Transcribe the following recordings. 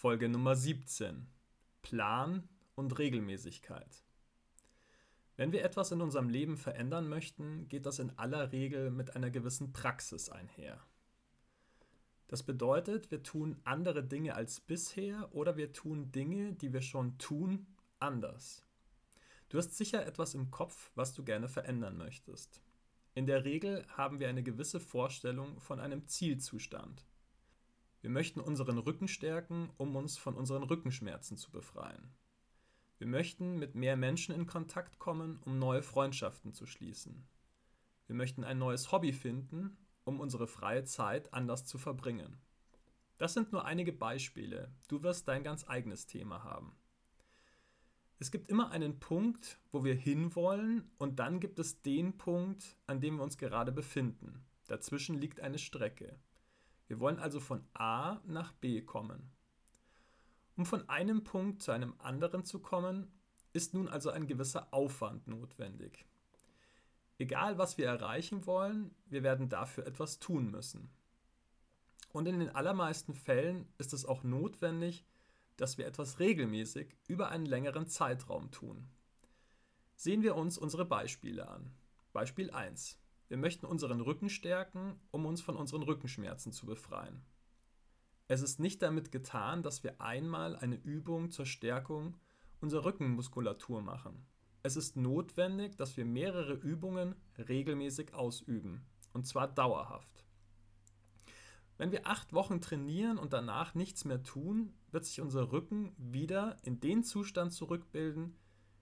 Folge Nummer 17. Plan und Regelmäßigkeit. Wenn wir etwas in unserem Leben verändern möchten, geht das in aller Regel mit einer gewissen Praxis einher. Das bedeutet, wir tun andere Dinge als bisher oder wir tun Dinge, die wir schon tun, anders. Du hast sicher etwas im Kopf, was du gerne verändern möchtest. In der Regel haben wir eine gewisse Vorstellung von einem Zielzustand. Wir möchten unseren Rücken stärken, um uns von unseren Rückenschmerzen zu befreien. Wir möchten mit mehr Menschen in Kontakt kommen, um neue Freundschaften zu schließen. Wir möchten ein neues Hobby finden, um unsere freie Zeit anders zu verbringen. Das sind nur einige Beispiele. Du wirst dein ganz eigenes Thema haben. Es gibt immer einen Punkt, wo wir hinwollen und dann gibt es den Punkt, an dem wir uns gerade befinden. Dazwischen liegt eine Strecke. Wir wollen also von A nach B kommen. Um von einem Punkt zu einem anderen zu kommen, ist nun also ein gewisser Aufwand notwendig. Egal was wir erreichen wollen, wir werden dafür etwas tun müssen. Und in den allermeisten Fällen ist es auch notwendig, dass wir etwas regelmäßig über einen längeren Zeitraum tun. Sehen wir uns unsere Beispiele an. Beispiel 1. Wir möchten unseren Rücken stärken, um uns von unseren Rückenschmerzen zu befreien. Es ist nicht damit getan, dass wir einmal eine Übung zur Stärkung unserer Rückenmuskulatur machen. Es ist notwendig, dass wir mehrere Übungen regelmäßig ausüben, und zwar dauerhaft. Wenn wir acht Wochen trainieren und danach nichts mehr tun, wird sich unser Rücken wieder in den Zustand zurückbilden,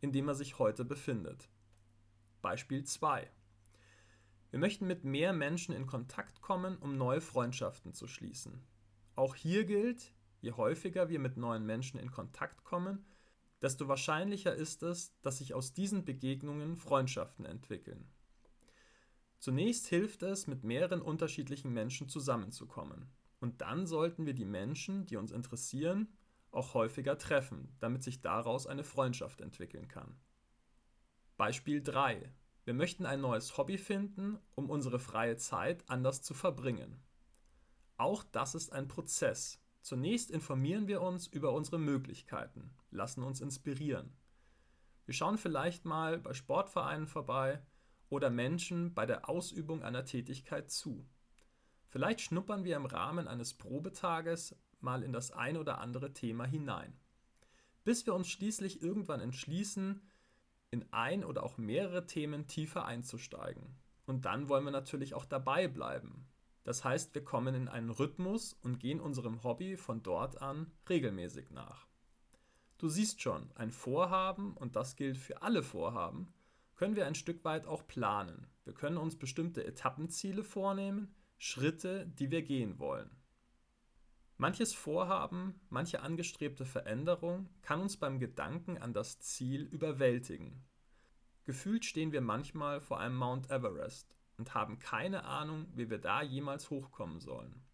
in dem er sich heute befindet. Beispiel 2. Wir möchten mit mehr Menschen in Kontakt kommen, um neue Freundschaften zu schließen. Auch hier gilt, je häufiger wir mit neuen Menschen in Kontakt kommen, desto wahrscheinlicher ist es, dass sich aus diesen Begegnungen Freundschaften entwickeln. Zunächst hilft es, mit mehreren unterschiedlichen Menschen zusammenzukommen. Und dann sollten wir die Menschen, die uns interessieren, auch häufiger treffen, damit sich daraus eine Freundschaft entwickeln kann. Beispiel 3. Wir möchten ein neues Hobby finden, um unsere freie Zeit anders zu verbringen. Auch das ist ein Prozess. Zunächst informieren wir uns über unsere Möglichkeiten, lassen uns inspirieren. Wir schauen vielleicht mal bei Sportvereinen vorbei oder Menschen bei der Ausübung einer Tätigkeit zu. Vielleicht schnuppern wir im Rahmen eines Probetages mal in das ein oder andere Thema hinein. Bis wir uns schließlich irgendwann entschließen, in ein oder auch mehrere Themen tiefer einzusteigen. Und dann wollen wir natürlich auch dabei bleiben. Das heißt, wir kommen in einen Rhythmus und gehen unserem Hobby von dort an regelmäßig nach. Du siehst schon, ein Vorhaben, und das gilt für alle Vorhaben, können wir ein Stück weit auch planen. Wir können uns bestimmte Etappenziele vornehmen, Schritte, die wir gehen wollen. Manches Vorhaben, manche angestrebte Veränderung kann uns beim Gedanken an das Ziel überwältigen. Gefühlt stehen wir manchmal vor einem Mount Everest und haben keine Ahnung, wie wir da jemals hochkommen sollen.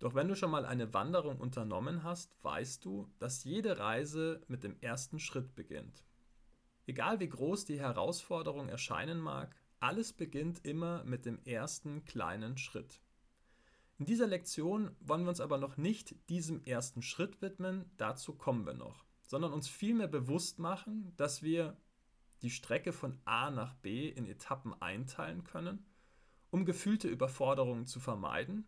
Doch wenn du schon mal eine Wanderung unternommen hast, weißt du, dass jede Reise mit dem ersten Schritt beginnt. Egal wie groß die Herausforderung erscheinen mag, alles beginnt immer mit dem ersten kleinen Schritt. In dieser Lektion wollen wir uns aber noch nicht diesem ersten Schritt widmen, dazu kommen wir noch, sondern uns vielmehr bewusst machen, dass wir die Strecke von A nach B in Etappen einteilen können, um gefühlte Überforderungen zu vermeiden,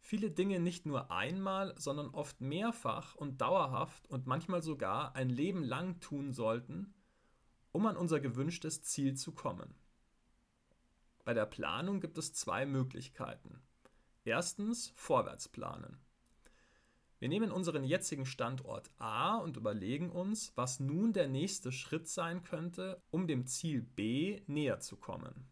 viele Dinge nicht nur einmal, sondern oft mehrfach und dauerhaft und manchmal sogar ein Leben lang tun sollten, um an unser gewünschtes Ziel zu kommen. Bei der Planung gibt es zwei Möglichkeiten. Erstens vorwärts planen. Wir nehmen unseren jetzigen Standort A und überlegen uns, was nun der nächste Schritt sein könnte, um dem Ziel B näher zu kommen.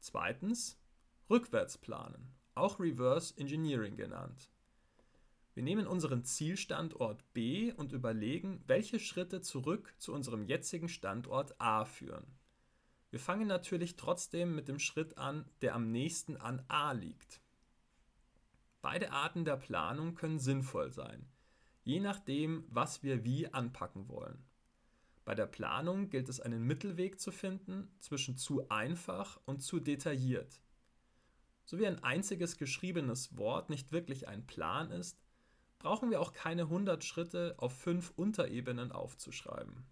Zweitens rückwärts planen, auch Reverse Engineering genannt. Wir nehmen unseren Zielstandort B und überlegen, welche Schritte zurück zu unserem jetzigen Standort A führen. Wir fangen natürlich trotzdem mit dem Schritt an, der am nächsten an A liegt. Beide Arten der Planung können sinnvoll sein, je nachdem, was wir wie anpacken wollen. Bei der Planung gilt es einen Mittelweg zu finden zwischen zu einfach und zu detailliert. So wie ein einziges geschriebenes Wort nicht wirklich ein Plan ist, brauchen wir auch keine 100 Schritte auf fünf Unterebenen aufzuschreiben.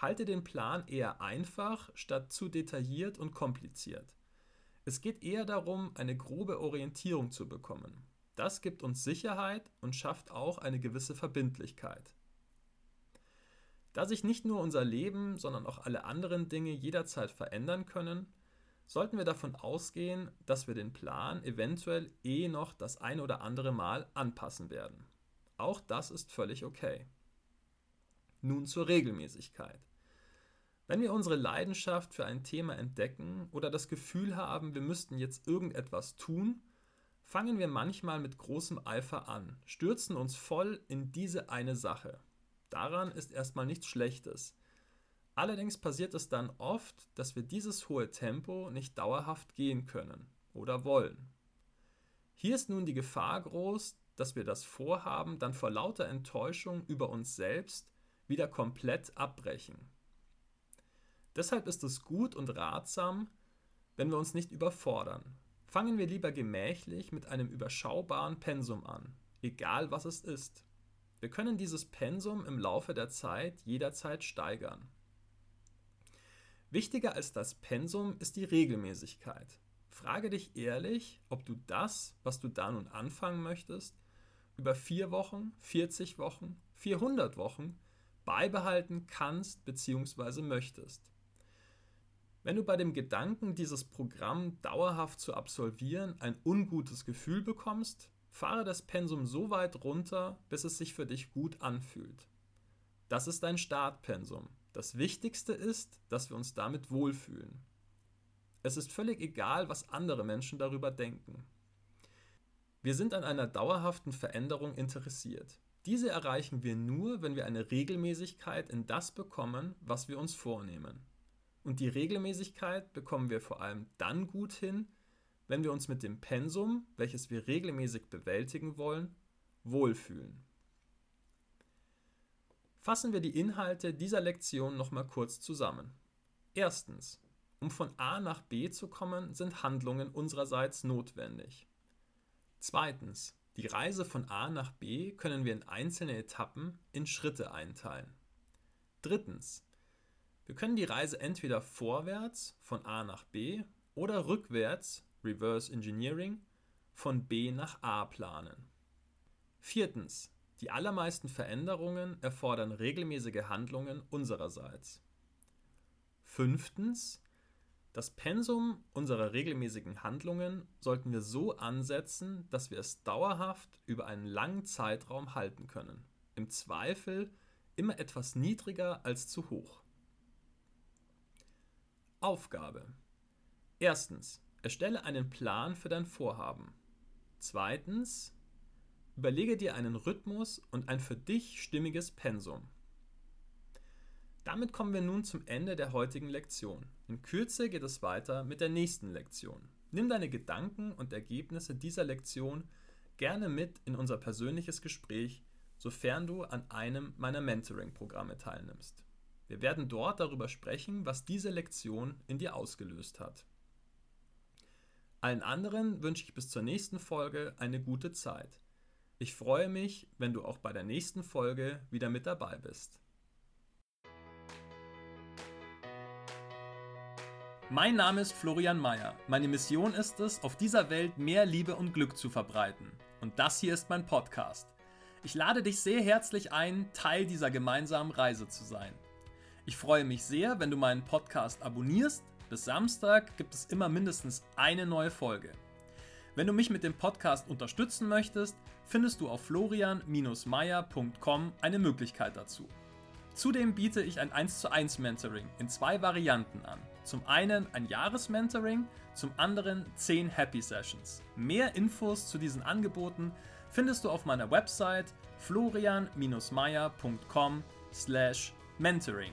Halte den Plan eher einfach statt zu detailliert und kompliziert. Es geht eher darum, eine grobe Orientierung zu bekommen. Das gibt uns Sicherheit und schafft auch eine gewisse Verbindlichkeit. Da sich nicht nur unser Leben, sondern auch alle anderen Dinge jederzeit verändern können, sollten wir davon ausgehen, dass wir den Plan eventuell eh noch das ein oder andere Mal anpassen werden. Auch das ist völlig okay. Nun zur Regelmäßigkeit. Wenn wir unsere Leidenschaft für ein Thema entdecken oder das Gefühl haben, wir müssten jetzt irgendetwas tun, fangen wir manchmal mit großem Eifer an, stürzen uns voll in diese eine Sache. Daran ist erstmal nichts Schlechtes. Allerdings passiert es dann oft, dass wir dieses hohe Tempo nicht dauerhaft gehen können oder wollen. Hier ist nun die Gefahr groß, dass wir das Vorhaben dann vor lauter Enttäuschung über uns selbst wieder komplett abbrechen. Deshalb ist es gut und ratsam, wenn wir uns nicht überfordern. Fangen wir lieber gemächlich mit einem überschaubaren Pensum an, egal was es ist. Wir können dieses Pensum im Laufe der Zeit jederzeit steigern. Wichtiger als das Pensum ist die Regelmäßigkeit. Frage dich ehrlich, ob du das, was du da nun anfangen möchtest, über vier Wochen, 40 Wochen, 400 Wochen beibehalten kannst bzw. möchtest. Wenn du bei dem Gedanken, dieses Programm dauerhaft zu absolvieren, ein ungutes Gefühl bekommst, fahre das Pensum so weit runter, bis es sich für dich gut anfühlt. Das ist dein Startpensum. Das Wichtigste ist, dass wir uns damit wohlfühlen. Es ist völlig egal, was andere Menschen darüber denken. Wir sind an einer dauerhaften Veränderung interessiert. Diese erreichen wir nur, wenn wir eine Regelmäßigkeit in das bekommen, was wir uns vornehmen. Und die Regelmäßigkeit bekommen wir vor allem dann gut hin, wenn wir uns mit dem Pensum, welches wir regelmäßig bewältigen wollen, wohlfühlen. Fassen wir die Inhalte dieser Lektion nochmal kurz zusammen. Erstens, um von A nach B zu kommen, sind Handlungen unsererseits notwendig. Zweitens, die Reise von A nach B können wir in einzelne Etappen in Schritte einteilen. Drittens, wir können die Reise entweder vorwärts von A nach B oder rückwärts, Reverse Engineering, von B nach A planen. Viertens, die allermeisten Veränderungen erfordern regelmäßige Handlungen unsererseits. Fünftens, das Pensum unserer regelmäßigen Handlungen sollten wir so ansetzen, dass wir es dauerhaft über einen langen Zeitraum halten können. Im Zweifel immer etwas niedriger als zu hoch. Aufgabe. Erstens, erstelle einen Plan für dein Vorhaben. Zweitens, überlege dir einen Rhythmus und ein für dich stimmiges Pensum. Damit kommen wir nun zum Ende der heutigen Lektion. In Kürze geht es weiter mit der nächsten Lektion. Nimm deine Gedanken und Ergebnisse dieser Lektion gerne mit in unser persönliches Gespräch, sofern du an einem meiner Mentoring-Programme teilnimmst. Wir werden dort darüber sprechen, was diese Lektion in dir ausgelöst hat. Allen anderen wünsche ich bis zur nächsten Folge eine gute Zeit. Ich freue mich, wenn du auch bei der nächsten Folge wieder mit dabei bist. Mein Name ist Florian Mayer. Meine Mission ist es, auf dieser Welt mehr Liebe und Glück zu verbreiten. Und das hier ist mein Podcast. Ich lade dich sehr herzlich ein, Teil dieser gemeinsamen Reise zu sein. Ich freue mich sehr, wenn du meinen Podcast abonnierst. Bis Samstag gibt es immer mindestens eine neue Folge. Wenn du mich mit dem Podcast unterstützen möchtest, findest du auf florian-meier.com eine Möglichkeit dazu. Zudem biete ich ein 1 zu 1 Mentoring in zwei Varianten an. Zum einen ein Jahresmentoring, zum anderen 10 Happy Sessions. Mehr Infos zu diesen Angeboten findest du auf meiner Website florian-meier.com/mentoring.